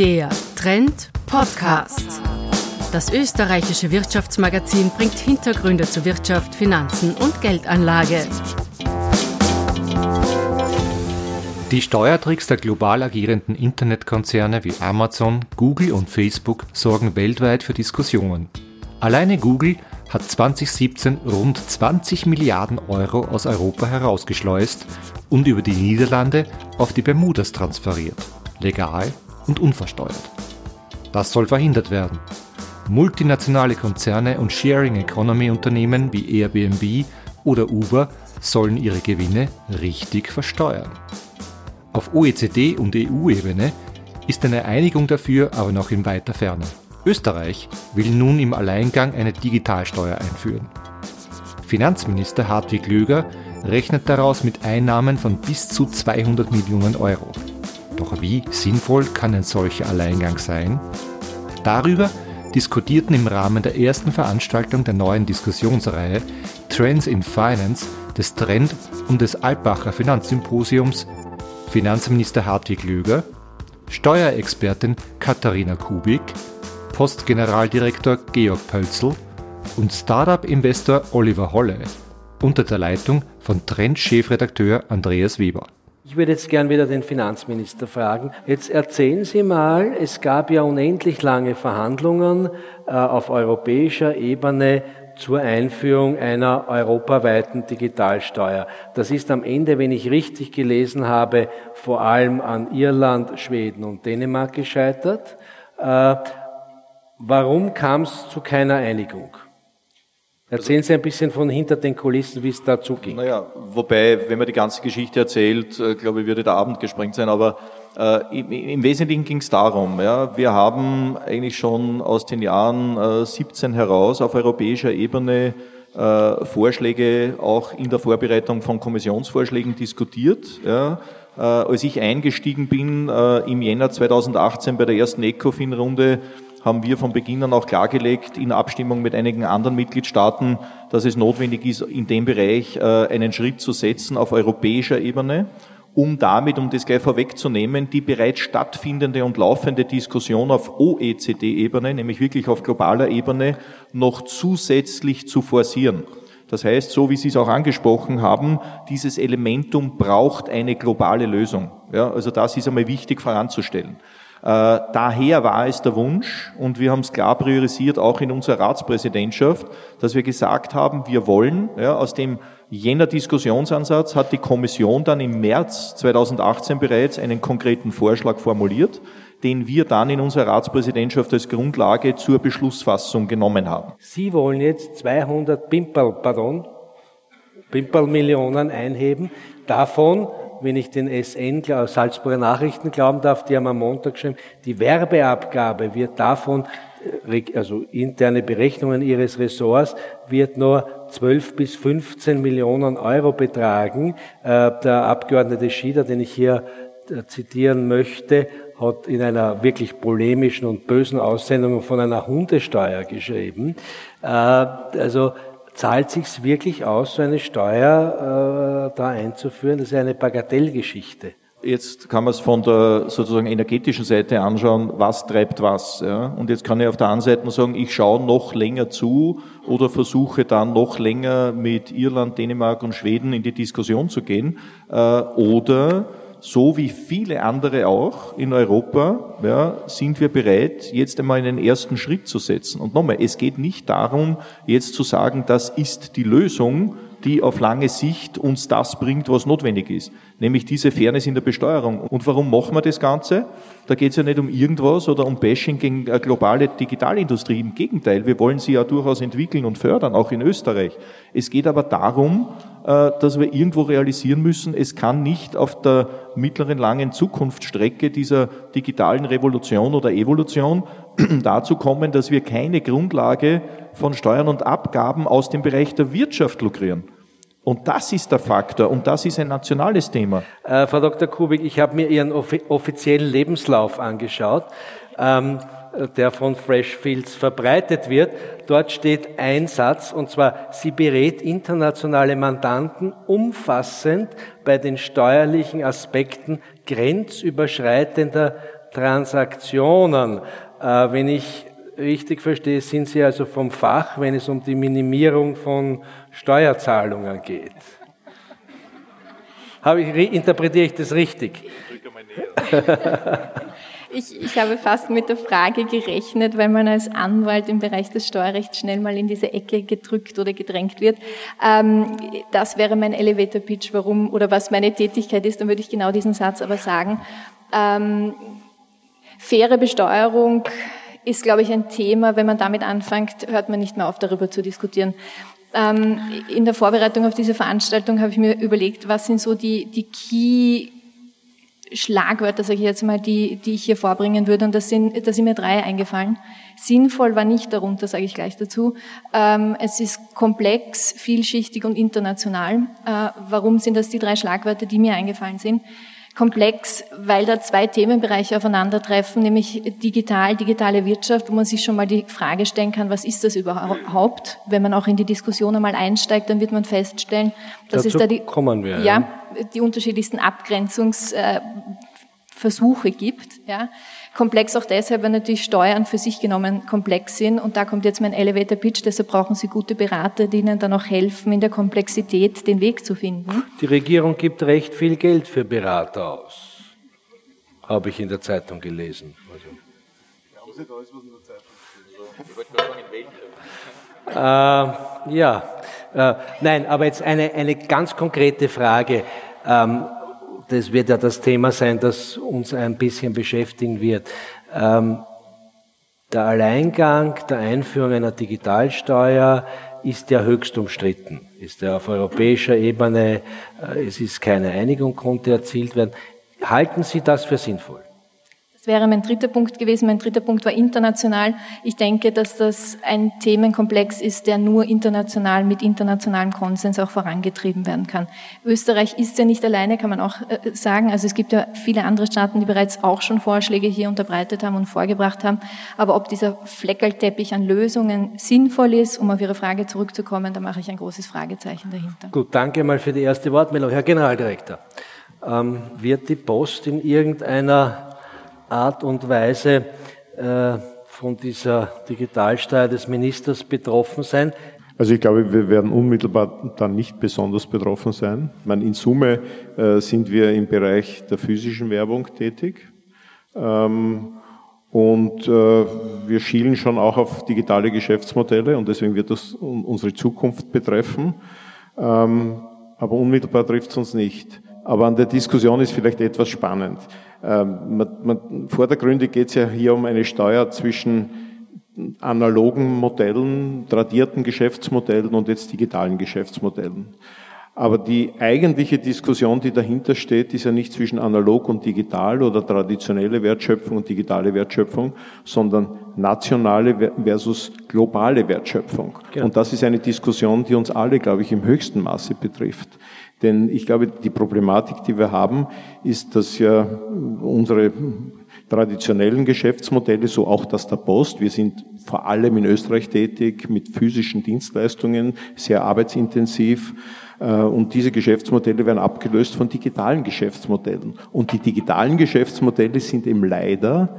Der Trend Podcast. Das österreichische Wirtschaftsmagazin bringt Hintergründe zu Wirtschaft, Finanzen und Geldanlage. Die Steuertricks der global agierenden Internetkonzerne wie Amazon, Google und Facebook sorgen weltweit für Diskussionen. Alleine Google hat 2017 rund 20 Milliarden Euro aus Europa herausgeschleust und über die Niederlande auf die Bermudas transferiert, legal und unversteuert. Das soll verhindert werden. Multinationale Konzerne und Sharing Economy Unternehmen wie Airbnb oder Uber sollen ihre Gewinne richtig versteuern. Auf OECD- und EU-Ebene ist eine Einigung dafür aber noch in weiter Ferne. Österreich will nun im Alleingang eine Digitalsteuer einführen. Finanzminister Hartwig Löger rechnet daraus mit Einnahmen von bis zu 200 Millionen Euro. Doch wie sinnvoll kann ein solcher Alleingang sein? Darüber diskutierten im Rahmen der ersten Veranstaltung der neuen Diskussionsreihe Trends in Finance des Trend- und des Alpacher Finanzsymposiums Finanzminister Hartwig Löger, Steuerexpertin Katharina Kubik, Postgeneraldirektor Georg Pölzl und Startup-Investor Oliver Holle unter der Leitung von Trend-Chefredakteur Andreas Weber. Ich würde jetzt gern wieder den Finanzminister fragen. Jetzt erzählen Sie mal, es gab ja unendlich lange Verhandlungen äh, auf europäischer Ebene zur Einführung einer europaweiten Digitalsteuer. Das ist am Ende, wenn ich richtig gelesen habe, vor allem an Irland, Schweden und Dänemark gescheitert. Äh, warum kam es zu keiner Einigung? Erzählen Sie ein bisschen von hinter den Kulissen, wie es dazu ging. Naja, wobei, wenn man die ganze Geschichte erzählt, äh, glaube ich, würde der Abend gesprengt sein, aber äh, im, im, Wesentlichen ging es darum, ja, wir haben eigentlich schon aus den Jahren äh, 17 heraus auf europäischer Ebene äh, Vorschläge auch in der Vorbereitung von Kommissionsvorschlägen diskutiert. Ja. Äh, als ich eingestiegen bin äh, im Jänner 2018 bei der ersten ECOFIN-Runde, haben wir von Beginn an auch klargelegt, in Abstimmung mit einigen anderen Mitgliedstaaten, dass es notwendig ist, in dem Bereich äh, einen Schritt zu setzen auf europäischer Ebene, um damit, um das gleich vorwegzunehmen, die bereits stattfindende und laufende Diskussion auf OECD-Ebene, nämlich wirklich auf globaler Ebene, noch zusätzlich zu forcieren. Das heißt, so wie Sie es auch angesprochen haben, dieses Elementum braucht eine globale Lösung. Ja, also das ist einmal wichtig voranzustellen. Äh, daher war es der Wunsch, und wir haben es klar priorisiert, auch in unserer Ratspräsidentschaft, dass wir gesagt haben, wir wollen, ja, aus dem jener Diskussionsansatz hat die Kommission dann im März 2018 bereits einen konkreten Vorschlag formuliert, den wir dann in unserer Ratspräsidentschaft als Grundlage zur Beschlussfassung genommen haben. Sie wollen jetzt 200 Pimperl, pardon, Pimperl-Millionen einheben. Davon wenn ich den SN, Salzburger Nachrichten glauben darf, die haben am Montag geschrieben, die Werbeabgabe wird davon, äh, also interne Berechnungen ihres Ressorts, wird nur 12 bis 15 Millionen Euro betragen. Äh, der Abgeordnete Schieder, den ich hier äh, zitieren möchte, hat in einer wirklich polemischen und bösen Aussendung von einer Hundesteuer geschrieben. Also zahlt sich's wirklich aus, so eine Steuer äh, da einzuführen? Das ist eine Bagatellgeschichte. Jetzt kann man es von der sozusagen energetischen Seite anschauen, was treibt was. Ja? Und jetzt kann ich auf der einen Seite sagen, ich schaue noch länger zu oder versuche dann noch länger mit Irland, Dänemark und Schweden in die Diskussion zu gehen. Äh, oder so wie viele andere auch in Europa, ja, sind wir bereit, jetzt einmal einen ersten Schritt zu setzen. Und nochmal, es geht nicht darum, jetzt zu sagen, das ist die Lösung, die auf lange Sicht uns das bringt, was notwendig ist, nämlich diese Fairness in der Besteuerung. Und warum machen wir das Ganze? Da geht es ja nicht um irgendwas oder um Bashing gegen eine globale Digitalindustrie. Im Gegenteil, wir wollen sie ja durchaus entwickeln und fördern, auch in Österreich. Es geht aber darum, äh, dass wir irgendwo realisieren müssen, es kann nicht auf der mittleren langen Zukunftsstrecke dieser digitalen Revolution oder Evolution dazu kommen, dass wir keine Grundlage von Steuern und Abgaben aus dem Bereich der Wirtschaft lukrieren. Und das ist der Faktor und das ist ein nationales Thema. Äh, Frau Dr. Kubik, ich habe mir Ihren offiziellen Lebenslauf angeschaut. Ähm, der von Freshfields verbreitet wird. Dort steht ein Satz, und zwar, sie berät internationale Mandanten umfassend bei den steuerlichen Aspekten grenzüberschreitender Transaktionen. Äh, wenn ich richtig verstehe, sind Sie also vom Fach, wenn es um die Minimierung von Steuerzahlungen geht. Habe ich, interpretiere ich das richtig? Ich, ich habe fast mit der Frage gerechnet, weil man als Anwalt im Bereich des Steuerrechts schnell mal in diese Ecke gedrückt oder gedrängt wird. Ähm, das wäre mein Elevator Pitch, warum oder was meine Tätigkeit ist. Dann würde ich genau diesen Satz aber sagen. Ähm, faire Besteuerung ist, glaube ich, ein Thema. Wenn man damit anfängt, hört man nicht mehr auf, darüber zu diskutieren. Ähm, in der Vorbereitung auf diese Veranstaltung habe ich mir überlegt, was sind so die, die Key Schlagwörter, sage ich jetzt mal, die, die ich hier vorbringen würde. Und das sind, da sind mir drei eingefallen. Sinnvoll war nicht darunter, sage ich gleich dazu. Ähm, es ist komplex, vielschichtig und international. Äh, warum sind das die drei Schlagwörter, die mir eingefallen sind? Komplex, weil da zwei Themenbereiche aufeinandertreffen, nämlich digital, digitale Wirtschaft, wo man sich schon mal die Frage stellen kann, was ist das überhaupt? Wenn man auch in die Diskussion einmal einsteigt, dann wird man feststellen, dass Dazu es da die, wir, ja, die unterschiedlichsten Abgrenzungsversuche gibt. Ja. Komplex auch deshalb, weil natürlich Steuern für sich genommen komplex sind. Und da kommt jetzt mein Elevator Pitch. Deshalb brauchen Sie gute Berater, die Ihnen dann auch helfen, in der Komplexität den Weg zu finden. Die Regierung gibt recht viel Geld für Berater aus. Habe ich in der Zeitung gelesen. Also. Äh, ja, äh, nein, aber jetzt eine, eine ganz konkrete Frage. Ähm, das wird ja das Thema sein, das uns ein bisschen beschäftigen wird. Ähm, der Alleingang der Einführung einer Digitalsteuer ist ja höchst umstritten. Ist ja auf europäischer Ebene, äh, es ist keine Einigung, konnte erzielt werden. Halten Sie das für sinnvoll? Das wäre mein dritter Punkt gewesen. Mein dritter Punkt war international. Ich denke, dass das ein Themenkomplex ist, der nur international mit internationalem Konsens auch vorangetrieben werden kann. Österreich ist ja nicht alleine, kann man auch äh, sagen. Also es gibt ja viele andere Staaten, die bereits auch schon Vorschläge hier unterbreitet haben und vorgebracht haben. Aber ob dieser Fleckerlteppich an Lösungen sinnvoll ist, um auf Ihre Frage zurückzukommen, da mache ich ein großes Fragezeichen dahinter. Gut, danke mal für die erste Wortmeldung. Herr Generaldirektor, ähm, wird die Post in irgendeiner Art und Weise äh, von dieser Digitalsteuer des Ministers betroffen sein? Also ich glaube, wir werden unmittelbar dann nicht besonders betroffen sein. Ich meine, in Summe äh, sind wir im Bereich der physischen Werbung tätig. Ähm, und äh, wir schielen schon auch auf digitale Geschäftsmodelle und deswegen wird das unsere Zukunft betreffen. Ähm, aber unmittelbar trifft es uns nicht. Aber an der Diskussion ist vielleicht etwas spannend. Ähm, man, man, vordergründig geht es ja hier um eine Steuer zwischen analogen Modellen, tradierten Geschäftsmodellen und jetzt digitalen Geschäftsmodellen. Aber die eigentliche Diskussion, die dahinter steht, ist ja nicht zwischen analog und digital oder traditionelle Wertschöpfung und digitale Wertschöpfung, sondern nationale versus globale Wertschöpfung. Ja. Und das ist eine Diskussion, die uns alle, glaube ich, im höchsten Maße betrifft. Denn ich glaube, die Problematik, die wir haben, ist, dass ja unsere traditionellen Geschäftsmodelle, so auch das der Post, wir sind vor allem in Österreich tätig mit physischen Dienstleistungen, sehr arbeitsintensiv, äh, und diese Geschäftsmodelle werden abgelöst von digitalen Geschäftsmodellen. Und die digitalen Geschäftsmodelle sind eben leider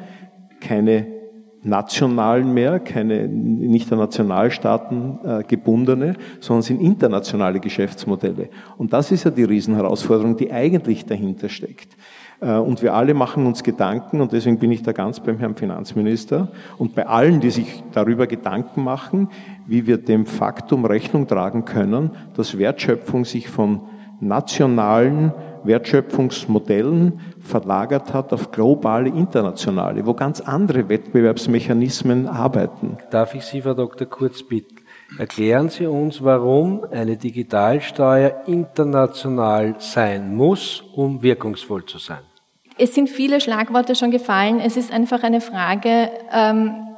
keine nationalen mehr, keine nicht der Nationalstaaten äh, gebundene, sondern sind internationale Geschäftsmodelle. Und das ist ja die Riesenherausforderung, die eigentlich dahinter steckt. Äh, und wir alle machen uns Gedanken, und deswegen bin ich da ganz beim Herrn Finanzminister und bei allen, die sich darüber Gedanken machen, wie wir dem Faktum Rechnung tragen können, dass Wertschöpfung sich von nationalen Wertschöpfungsmodellen verlagert hat auf globale, internationale, wo ganz andere Wettbewerbsmechanismen arbeiten. Darf ich Sie, Frau Dr. Kurz, bitten? Erklären Sie uns, warum eine Digitalsteuer international sein muss, um wirkungsvoll zu sein. Es sind viele Schlagworte schon gefallen. Es ist einfach eine Frage, ähm,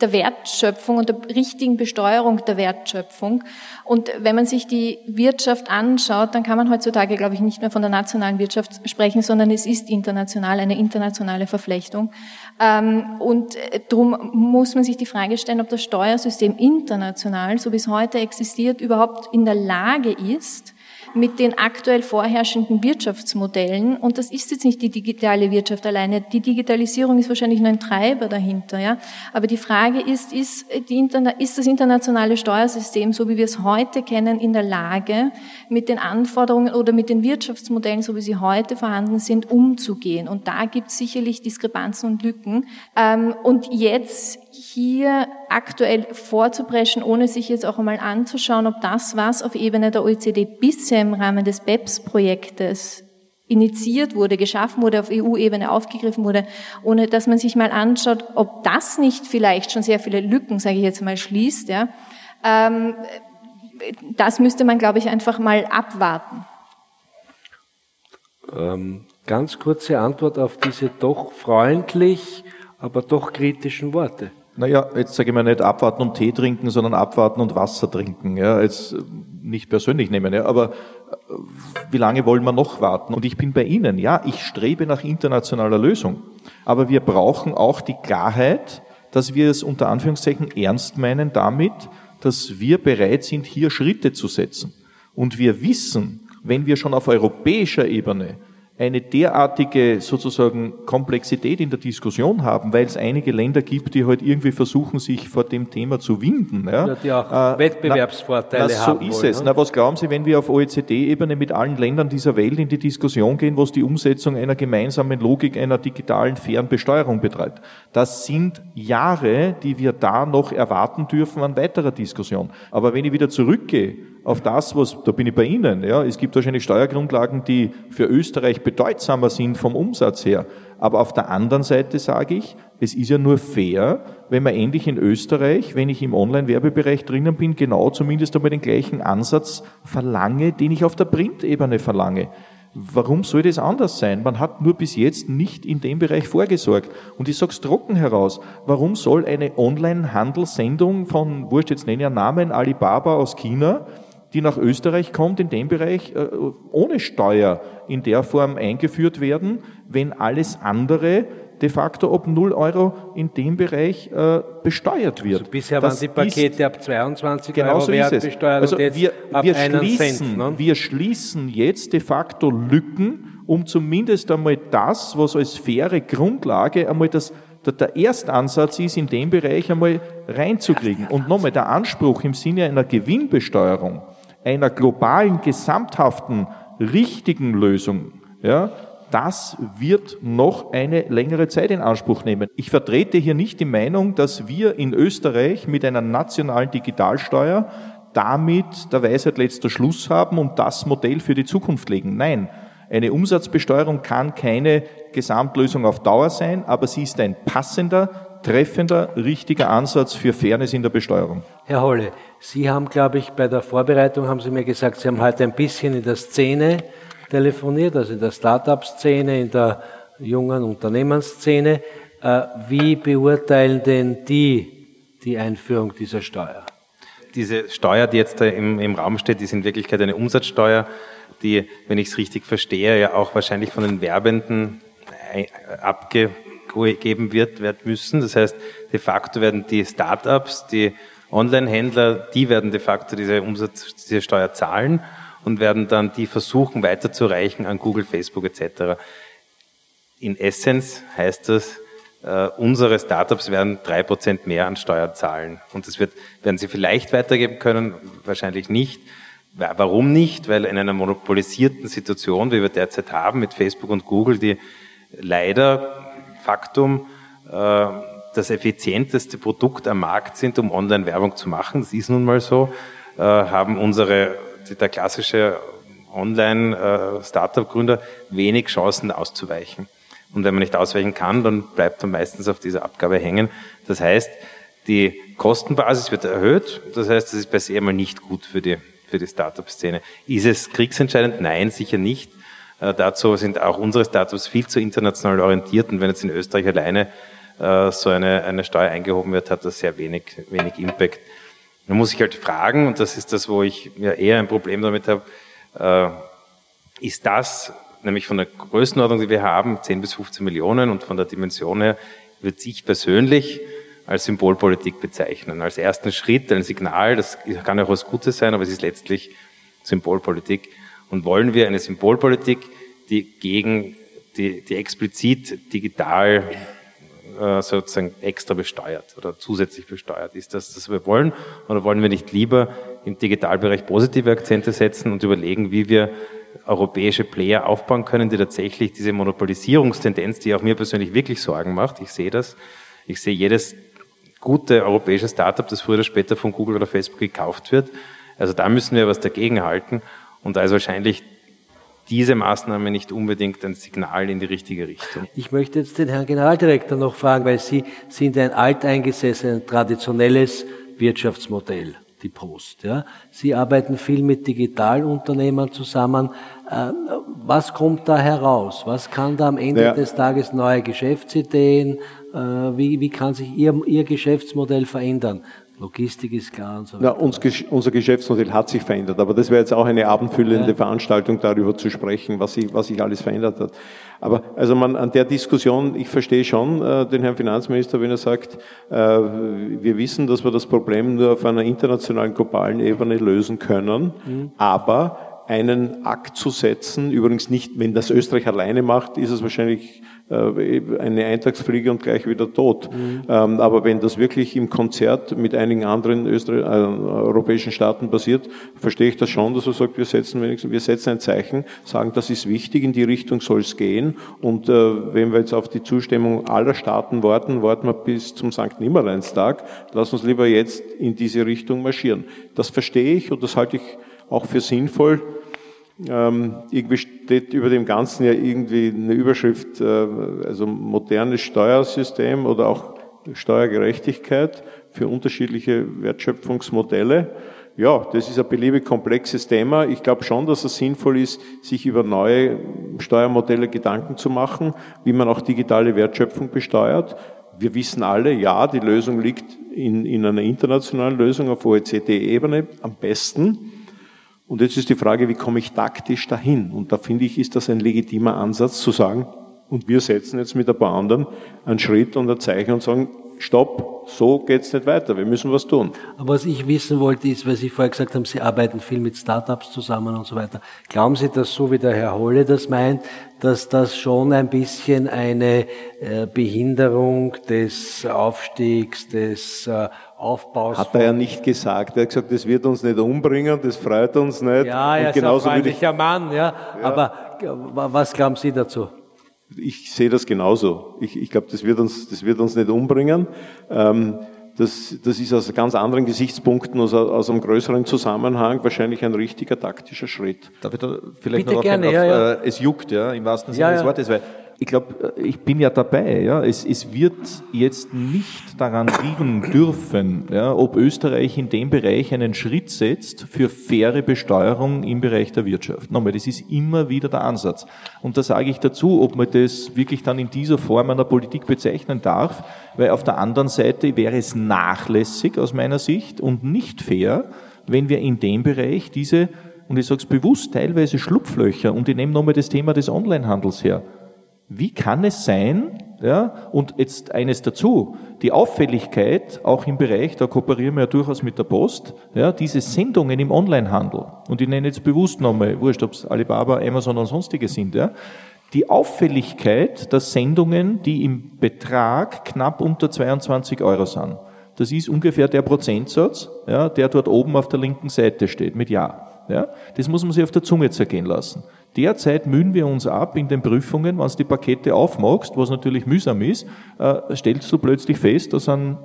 der Wertschöpfung und der richtigen Besteuerung der Wertschöpfung. Und wenn man sich die Wirtschaft anschaut, dann kann man heutzutage, glaube ich, nicht mehr von der nationalen Wirtschaft sprechen, sondern es ist international, eine internationale Verflechtung. Ähm, und darum muss man sich die Frage stellen, ob das Steuersystem international, so wie es heute existiert, überhaupt in der Lage ist, mit den aktuell vorherrschenden Wirtschaftsmodellen. Und das ist jetzt nicht die digitale Wirtschaft alleine. Die Digitalisierung ist wahrscheinlich nur ein Treiber dahinter. Ja? Aber die Frage ist, ist, die ist das internationale Steuersystem, so wie wir es heute kennen, in der Lage, mit den Anforderungen oder mit den Wirtschaftsmodellen, so wie sie heute vorhanden sind, umzugehen? Und da gibt es sicherlich Diskrepanzen und Lücken. Ähm, und jetzt hier aktuell vorzupreschen, ohne sich jetzt auch einmal anzuschauen, ob das, was auf Ebene der OECD bisher im Rahmen des BEPS-Projektes initiiert wurde, geschaffen wurde, auf EU-Ebene aufgegriffen wurde, ohne dass man sich mal anschaut, ob das nicht vielleicht schon sehr viele Lücken, sage ich jetzt mal, schließt. Ja. Ähm, das müsste man, glaube ich, einfach mal abwarten. Ähm, ganz kurze Antwort auf diese doch freundlich, aber doch kritischen Worte. Naja, jetzt sage ich mal nicht abwarten und Tee trinken, sondern abwarten und Wasser trinken. Ja, jetzt nicht persönlich nehmen, ja, aber äh, wie lange wollen wir noch warten? Und ich bin bei Ihnen, ja, ich strebe nach internationaler Lösung. Aber wir brauchen auch die Klarheit, dass wir es unter Anführungszeichen ernst meinen damit, dass wir bereit sind, hier Schritte zu setzen. Und wir wissen, wenn wir schon auf europäischer Ebene eine derartige sozusagen Komplexität in der Diskussion haben, weil es einige Länder gibt, die halt irgendwie versuchen, sich vor dem Thema zu winden. Ja, ja die auch äh, Wettbewerbsvorteile na, na, so haben. So ist wollen, es. Na, was glauben Sie, wenn wir auf OECD-Ebene mit allen Ländern dieser Welt in die Diskussion gehen, was die Umsetzung einer gemeinsamen Logik einer digitalen, fairen Besteuerung betreibt? Das sind Jahre, die wir da noch erwarten dürfen an weiterer Diskussion. Aber wenn ich wieder zurückgehe auf das, was, da bin ich bei Ihnen, ja, es gibt wahrscheinlich Steuergrundlagen, die für Österreich bedeutsamer sind vom Umsatz her. Aber auf der anderen Seite sage ich, es ist ja nur fair, wenn man endlich in Österreich, wenn ich im Online-Werbebereich drinnen bin, genau zumindest einmal den gleichen Ansatz verlange, den ich auf der Printebene verlange. Warum soll das anders sein? Man hat nur bis jetzt nicht in dem Bereich vorgesorgt. Und ich sage es trocken heraus. Warum soll eine Online-Handelssendung von, wurscht jetzt nenne ich einen Namen, Alibaba aus China, die nach Österreich kommt, in dem Bereich äh, ohne Steuer in der Form eingeführt werden, wenn alles andere de facto ab 0 Euro in dem Bereich äh, besteuert wird. Also bisher das waren die Pakete ab 22 genau Euro so Wert besteuert also und jetzt wir, ab wir schließen, Cent, ne? wir schließen jetzt de facto Lücken, um zumindest einmal das, was als faire Grundlage einmal das der Erstansatz ist, in dem Bereich einmal reinzukriegen. Und nochmal, der Anspruch im Sinne einer Gewinnbesteuerung einer globalen, gesamthaften, richtigen Lösung, ja, das wird noch eine längere Zeit in Anspruch nehmen. Ich vertrete hier nicht die Meinung, dass wir in Österreich mit einer nationalen Digitalsteuer damit der Weisheit letzter Schluss haben und das Modell für die Zukunft legen. Nein, eine Umsatzbesteuerung kann keine Gesamtlösung auf Dauer sein, aber sie ist ein passender, treffender, richtiger Ansatz für Fairness in der Besteuerung. Herr Holle, Sie haben, glaube ich, bei der Vorbereitung haben Sie mir gesagt, Sie haben heute ein bisschen in der Szene telefoniert, also in der Start-up-Szene, in der jungen Unternehmensszene. Äh, wie beurteilen denn die die Einführung dieser Steuer? Diese Steuer, die jetzt im, im Raum steht, ist in Wirklichkeit eine Umsatzsteuer, die, wenn ich es richtig verstehe, ja auch wahrscheinlich von den Werbenden äh, abge geben wird, werden müssen. Das heißt, de facto werden die Startups, die Online-Händler, die werden de facto diese Umsatz, diese Steuer zahlen und werden dann die versuchen weiterzureichen an Google, Facebook etc. In Essence heißt das, Uh, unsere Startups werden drei Prozent mehr an Steuer zahlen. Und das wird, werden sie vielleicht weitergeben können, wahrscheinlich nicht. Warum nicht? Weil in einer monopolisierten Situation, wie wir derzeit haben, mit Facebook und Google, die leider Faktum äh, das effizienteste Produkt am Markt sind, um Online-Werbung zu machen. Das ist nun mal so. Äh, haben unsere, der klassische Online-Startup-Gründer äh, wenig Chancen auszuweichen. Und wenn man nicht ausweichen kann, dann bleibt man meistens auf dieser Abgabe hängen. Das heißt, die Kostenbasis wird erhöht. Das heißt, das ist per se einmal nicht gut für die, für die Startup-Szene. Ist es kriegsentscheidend? Nein, sicher nicht. Äh, dazu sind auch unsere Startups viel zu international orientiert und wenn jetzt in Österreich alleine äh, so eine, eine Steuer eingehoben wird, hat das sehr wenig, wenig Impact. Man muss sich halt fragen, und das ist das, wo ich ja eher ein Problem damit habe, äh, ist das, nämlich von der Größenordnung, die wir haben, 10 bis 15 Millionen und von der Dimension her, würde ich persönlich als Symbolpolitik bezeichnen. Als ersten Schritt, ein Signal, das kann auch was Gutes sein, aber es ist letztlich Symbolpolitik. Und wollen wir eine Symbolpolitik, die gegen, die, die explizit digital äh, sozusagen extra besteuert oder zusätzlich besteuert? Ist das, was wir wollen? Oder wollen wir nicht lieber im Digitalbereich positive Akzente setzen und überlegen, wie wir europäische Player aufbauen können, die tatsächlich diese Monopolisierungstendenz, die auch mir persönlich wirklich Sorgen macht, ich sehe das, ich sehe jedes gute europäische Startup, das früher oder später von Google oder Facebook gekauft wird. Also da müssen wir was dagegen halten und da ist wahrscheinlich diese Maßnahme nicht unbedingt ein Signal in die richtige Richtung. Ich möchte jetzt den Herrn Generaldirektor noch fragen, weil Sie sind ein alteingesessenes, traditionelles Wirtschaftsmodell die Post. Ja. Sie arbeiten viel mit Digitalunternehmern zusammen. Äh, was kommt da heraus? Was kann da am Ende ja. des Tages neue Geschäftsideen? Äh, wie, wie kann sich Ihr, Ihr Geschäftsmodell verändern? Logistik ist klar und so weiter. Uns, unser Geschäftsmodell hat sich verändert, aber das wäre jetzt auch eine abendfüllende ja. Veranstaltung, darüber zu sprechen, was sich, was sich alles verändert hat. Aber also man an der Diskussion, ich verstehe schon äh, den Herrn Finanzminister, wenn er sagt, äh, wir wissen, dass wir das Problem nur auf einer internationalen, globalen Ebene lösen können, mhm. aber einen Akt zu setzen, übrigens nicht, wenn das Österreich alleine macht, ist es wahrscheinlich eine Eintagsfliege und gleich wieder tot. Mhm. Ähm, aber wenn das wirklich im Konzert mit einigen anderen Österreich, äh, europäischen Staaten passiert, verstehe ich das schon, dass er sagt, wir setzen wenigstens, wir setzen ein Zeichen, sagen, das ist wichtig, in die Richtung soll es gehen. Und äh, wenn wir jetzt auf die Zustimmung aller Staaten warten, warten wir bis zum St. Nimmerleinstag. Lass uns lieber jetzt in diese Richtung marschieren. Das verstehe ich und das halte ich auch für sinnvoll. Ähm, irgendwie steht über dem Ganzen ja irgendwie eine Überschrift, äh, also modernes Steuersystem oder auch Steuergerechtigkeit für unterschiedliche Wertschöpfungsmodelle. Ja, das ist ein beliebig komplexes Thema. Ich glaube schon, dass es sinnvoll ist, sich über neue Steuermodelle Gedanken zu machen, wie man auch digitale Wertschöpfung besteuert. Wir wissen alle, ja, die Lösung liegt in, in einer internationalen Lösung auf OECD-Ebene am besten. Und jetzt ist die Frage, wie komme ich taktisch dahin? Und da finde ich, ist das ein legitimer Ansatz zu sagen, und wir setzen jetzt mit ein paar anderen einen Schritt und ein Zeichen und sagen, stopp, so geht's nicht weiter, wir müssen was tun. Aber was ich wissen wollte, ist, weil Sie vorher gesagt haben, Sie arbeiten viel mit Startups zusammen und so weiter. Glauben Sie, dass so wie der Herr Holle das meint, dass das schon ein bisschen eine äh, Behinderung des Aufstiegs, des äh, Aufbaus. Hat er ja nicht gesagt. Er hat gesagt, das wird uns nicht umbringen, das freut uns nicht. Ja, er ist ein freundlicher Mann, ja. ja. Aber was glauben Sie dazu? Ich sehe das genauso. Ich, ich glaube, das wird uns, das wird uns nicht umbringen. Ähm, das, das ist aus ganz anderen Gesichtspunkten, aus, aus einem größeren Zusammenhang wahrscheinlich ein richtiger taktischer Schritt. Darf ich da vielleicht Bitte noch gerne, auf, ja, ja. Äh, es juckt, ja, im wahrsten Sinne ja, des Wortes, weil ich glaube, äh, ich bin ja dabei. Ja. Es, es wird jetzt nicht daran liegen dürfen, ja, ob Österreich in dem Bereich einen Schritt setzt für faire Besteuerung im Bereich der Wirtschaft. Nochmal, das ist immer wieder der Ansatz. Und da sage ich dazu, ob man das wirklich dann in dieser Form einer Politik bezeichnen darf, weil auf der anderen Seite wäre es nachlässig aus meiner Sicht und nicht fair, wenn wir in dem Bereich diese, und ich sage es bewusst, teilweise Schlupflöcher, und ich nehme nochmal das Thema des Onlinehandels her, wie kann es sein, ja, und jetzt eines dazu, die Auffälligkeit, auch im Bereich, da kooperieren wir ja durchaus mit der Post, ja, diese Sendungen im Onlinehandel, und ich nenne jetzt bewusst nochmal, wurscht, ob es Alibaba, Amazon und sonstige sind, ja, die Auffälligkeit der Sendungen, die im Betrag knapp unter 22 Euro sind. Das ist ungefähr der Prozentsatz, ja, der dort oben auf der linken Seite steht, mit Ja. Ja, das muss man sich auf der Zunge zergehen lassen. Derzeit mühen wir uns ab in den Prüfungen, wenn du die Pakete aufmachst, was natürlich mühsam ist, äh, stellst du plötzlich fest, da sind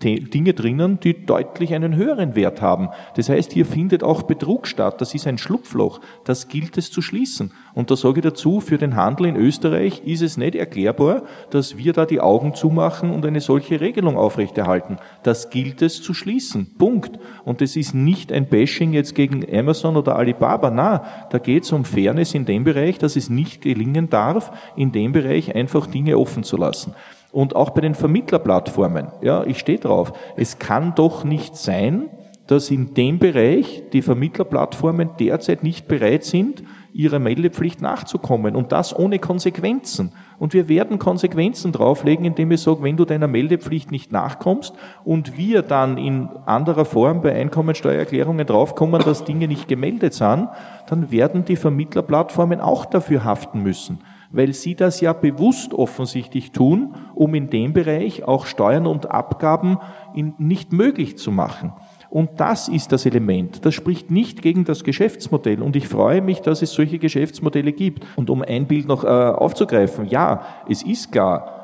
Dinge drinnen, die deutlich einen höheren Wert haben. Das heißt, hier findet auch Betrug statt. Das ist ein Schlupfloch. Das gilt es zu schließen. Und da sage ich dazu, für den Handel in Österreich ist es nicht erklärbar, dass wir da die Augen zumachen und eine solche Regelung aufrechterhalten. Das gilt es zu schließen. Punkt. Und das ist nicht ein Bashing jetzt gegen Amazon oder Alibaba. Na, da geht es um Fairness in dem Bereich, dass es nicht gelingen darf, in dem Bereich einfach Dinge offen zu lassen. Und auch bei den Vermittlerplattformen, ja, ich stehe drauf. Es kann doch nicht sein, dass in dem Bereich die Vermittlerplattformen derzeit nicht bereit sind, ihrer Meldepflicht nachzukommen und das ohne Konsequenzen. Und wir werden Konsequenzen drauflegen, indem wir sagen, wenn du deiner Meldepflicht nicht nachkommst und wir dann in anderer Form bei Einkommensteuererklärungen draufkommen, dass Dinge nicht gemeldet sind, dann werden die Vermittlerplattformen auch dafür haften müssen weil sie das ja bewusst offensichtlich tun, um in dem Bereich auch Steuern und Abgaben nicht möglich zu machen. Und das ist das Element. Das spricht nicht gegen das Geschäftsmodell. Und ich freue mich, dass es solche Geschäftsmodelle gibt. Und um ein Bild noch äh, aufzugreifen, ja, es ist klar,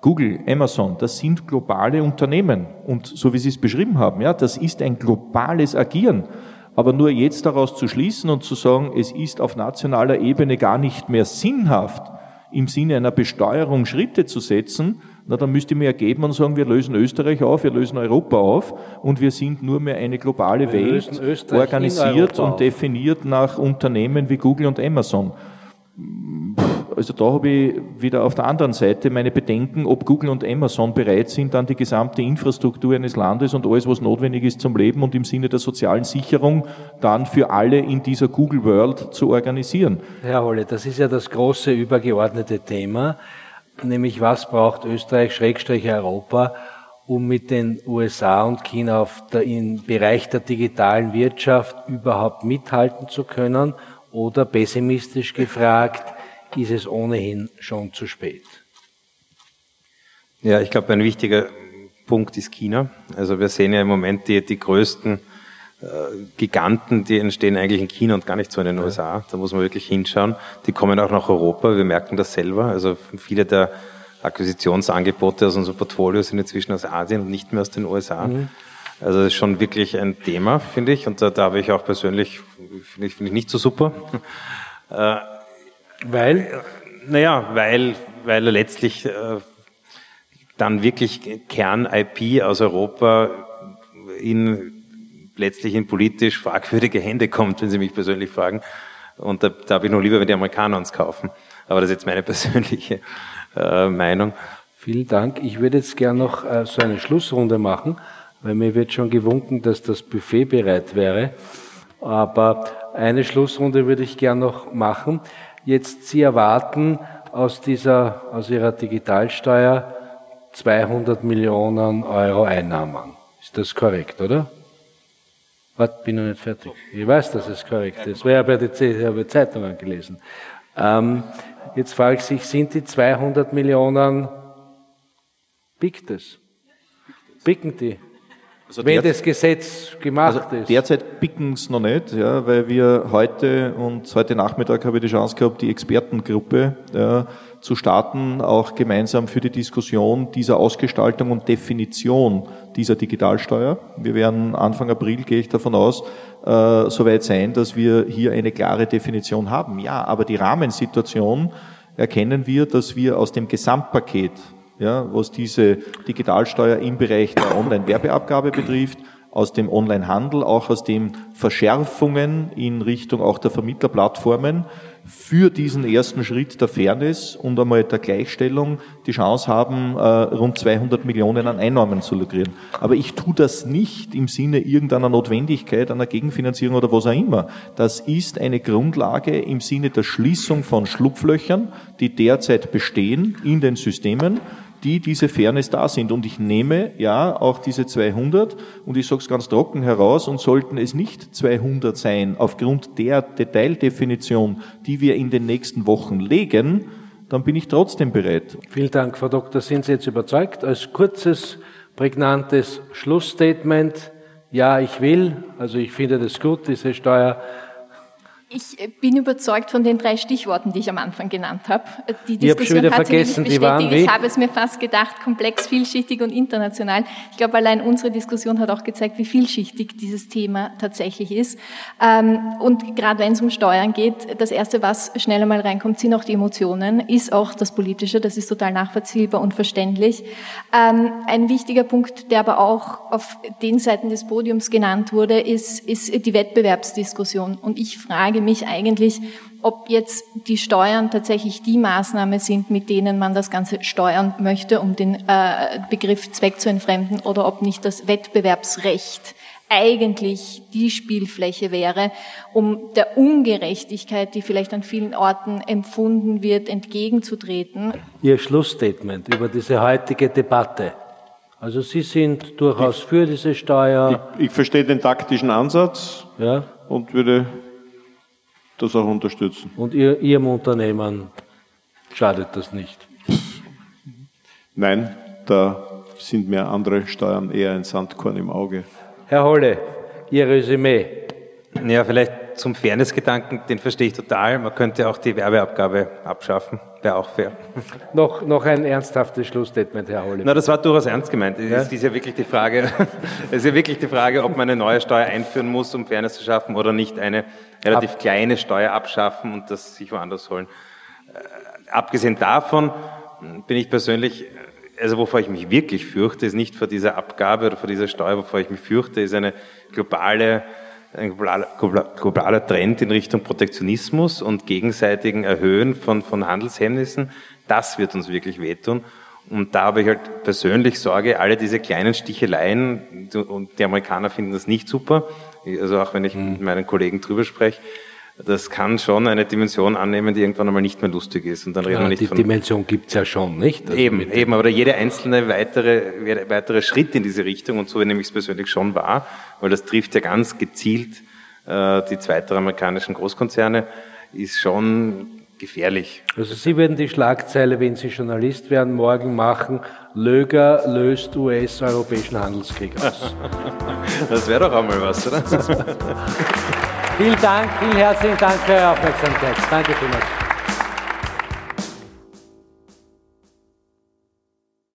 Google, Amazon, das sind globale Unternehmen. Und so wie Sie es beschrieben haben, ja, das ist ein globales Agieren. Aber nur jetzt daraus zu schließen und zu sagen, es ist auf nationaler Ebene gar nicht mehr sinnhaft, im Sinne einer Besteuerung Schritte zu setzen, na, dann müsste mir ergeben und sagen, wir lösen Österreich auf, wir lösen Europa auf und wir sind nur mehr eine globale wir Welt, organisiert und definiert nach Unternehmen wie Google und Amazon. Also da habe ich wieder auf der anderen Seite meine Bedenken, ob Google und Amazon bereit sind, dann die gesamte Infrastruktur eines Landes und alles, was notwendig ist zum Leben und im Sinne der sozialen Sicherung dann für alle in dieser Google World zu organisieren. Herr Holle, das ist ja das große übergeordnete Thema, nämlich was braucht Österreich, Schrägstrich Europa, um mit den USA und China auf der, im Bereich der digitalen Wirtschaft überhaupt mithalten zu können oder pessimistisch gefragt, ist es ohnehin schon zu spät? Ja, ich glaube, ein wichtiger Punkt ist China. Also wir sehen ja im Moment die, die größten Giganten, die entstehen eigentlich in China und gar nicht so in den. USA. Da muss man wirklich hinschauen. Die kommen auch nach Europa. Wir merken das selber. Also viele der Akquisitionsangebote aus unserem Portfolio sind inzwischen aus Asien und nicht mehr aus den USA. Mhm. Also das ist schon wirklich ein Thema, finde ich. Und da, da habe ich auch persönlich, finde ich, finde ich nicht so super. Äh, weil? Naja, weil, weil letztlich äh, dann wirklich Kern-IP aus Europa in letztlich in politisch fragwürdige Hände kommt, wenn Sie mich persönlich fragen. Und da, da habe ich noch lieber, wenn die Amerikaner uns kaufen. Aber das ist jetzt meine persönliche äh, Meinung. Vielen Dank. Ich würde jetzt gern noch äh, so eine Schlussrunde machen weil mir wird schon gewunken, dass das Buffet bereit wäre. Aber eine Schlussrunde würde ich gern noch machen. Jetzt, Sie erwarten aus dieser, aus Ihrer Digitalsteuer 200 Millionen Euro Einnahmen. Ist das korrekt, oder? Warte, bin noch nicht fertig. Ich weiß, dass es korrekt ist. Weil ich habe die, habe Zeitungen gelesen. Ähm, jetzt frage ich sich, sind die 200 Millionen, biegt es? Bicken die? Also wenn das Gesetz gemacht also ist. Derzeit picken es noch nicht, ja, weil wir heute und heute Nachmittag habe ich die Chance gehabt, die Expertengruppe ja, zu starten, auch gemeinsam für die Diskussion dieser Ausgestaltung und Definition dieser Digitalsteuer. Wir werden Anfang April, gehe ich davon aus, äh, soweit sein, dass wir hier eine klare Definition haben. Ja, aber die Rahmensituation erkennen wir, dass wir aus dem Gesamtpaket ja, was diese Digitalsteuer im Bereich der Online-Werbeabgabe betrifft, aus dem Online-Handel, auch aus den Verschärfungen in Richtung auch der Vermittlerplattformen für diesen ersten Schritt der Fairness und einmal der Gleichstellung die Chance haben, äh, rund 200 Millionen an Einnahmen zu lukrieren. Aber ich tue das nicht im Sinne irgendeiner Notwendigkeit, einer Gegenfinanzierung oder was auch immer. Das ist eine Grundlage im Sinne der Schließung von Schlupflöchern, die derzeit bestehen in den Systemen die diese Fairness da sind. Und ich nehme ja auch diese 200 und ich sage es ganz trocken heraus und sollten es nicht 200 sein, aufgrund der Detaildefinition, die wir in den nächsten Wochen legen, dann bin ich trotzdem bereit. Vielen Dank, Frau Doktor. Sind Sie jetzt überzeugt? Als kurzes, prägnantes Schlussstatement. Ja, ich will, also ich finde das gut, diese Steuer ich bin überzeugt von den drei Stichworten, die ich am Anfang genannt habe. Die Diskussion hat sich nicht bestätigt. Ich habe es mir fast gedacht, komplex, vielschichtig und international. Ich glaube, allein unsere Diskussion hat auch gezeigt, wie vielschichtig dieses Thema tatsächlich ist. Ähm, und gerade wenn es um Steuern geht, das Erste, was schnell einmal reinkommt, sind auch die Emotionen, ist auch das Politische. Das ist total nachvollziehbar und verständlich. Ähm, ein wichtiger Punkt, der aber auch auf den Seiten des Podiums genannt wurde, ist, ist die Wettbewerbsdiskussion. Und ich frage mich eigentlich, ob jetzt die Steuern tatsächlich die Maßnahme sind, mit denen man das Ganze steuern möchte, um den äh, Begriff Zweck zu entfremden, oder ob nicht das Wettbewerbsrecht eigentlich die Spielfläche wäre, um der Ungerechtigkeit, die vielleicht an vielen Orten empfunden wird, entgegenzutreten. Ihr Schlussstatement über diese heutige Debatte. Also Sie sind durchaus ich, für diese Steuer. Ich, ich, verstehe den taktischen Ansatz ja. und würde das auch unterstützen. Und ihr, Ihrem Unternehmen schadet das nicht? Nein, da sind mir andere Steuern eher ein Sandkorn im Auge. Herr Holle, Ihr Resümee. Ja, vielleicht zum Fairness-Gedanken, den verstehe ich total. Man könnte auch die Werbeabgabe abschaffen, wäre auch fair. Noch, noch ein ernsthaftes Schlussstatement, Herr Holle. Na, das war durchaus ernst gemeint. Es ja? ist ja wirklich die Frage, es ist ja wirklich die Frage, ob man eine neue Steuer einführen muss, um Fairness zu schaffen, oder nicht eine relativ Ab kleine Steuer abschaffen und das sich woanders holen. Äh, abgesehen davon bin ich persönlich also wovor ich mich wirklich fürchte, ist nicht vor dieser Abgabe oder vor dieser Steuer, wovor ich mich fürchte, ist eine globale, ein globaler, Trend in Richtung Protektionismus und gegenseitigen Erhöhen von, von Handelshemmnissen. Das wird uns wirklich wehtun. Und da habe ich halt persönlich Sorge, alle diese kleinen Sticheleien, und die Amerikaner finden das nicht super, also auch wenn ich mit meinen Kollegen drüber spreche, das kann schon eine Dimension annehmen, die irgendwann einmal nicht mehr lustig ist. Und dann reden ja, wir nicht die von, Dimension gibt's ja schon, nicht? Also eben, eben, aber jede einzelne weitere, weitere Schritt in diese Richtung, und so nehme ich es persönlich schon wahr, weil das trifft ja ganz gezielt äh, die zweiten amerikanischen Großkonzerne, ist schon gefährlich. Also Sie würden die Schlagzeile, wenn Sie Journalist werden, morgen machen, Löger löst US-europäischen Handelskrieg aus. das wäre doch einmal was, oder? Vielen Dank, vielen herzlichen Dank für Ihre Aufmerksamkeit. Danke vielmals.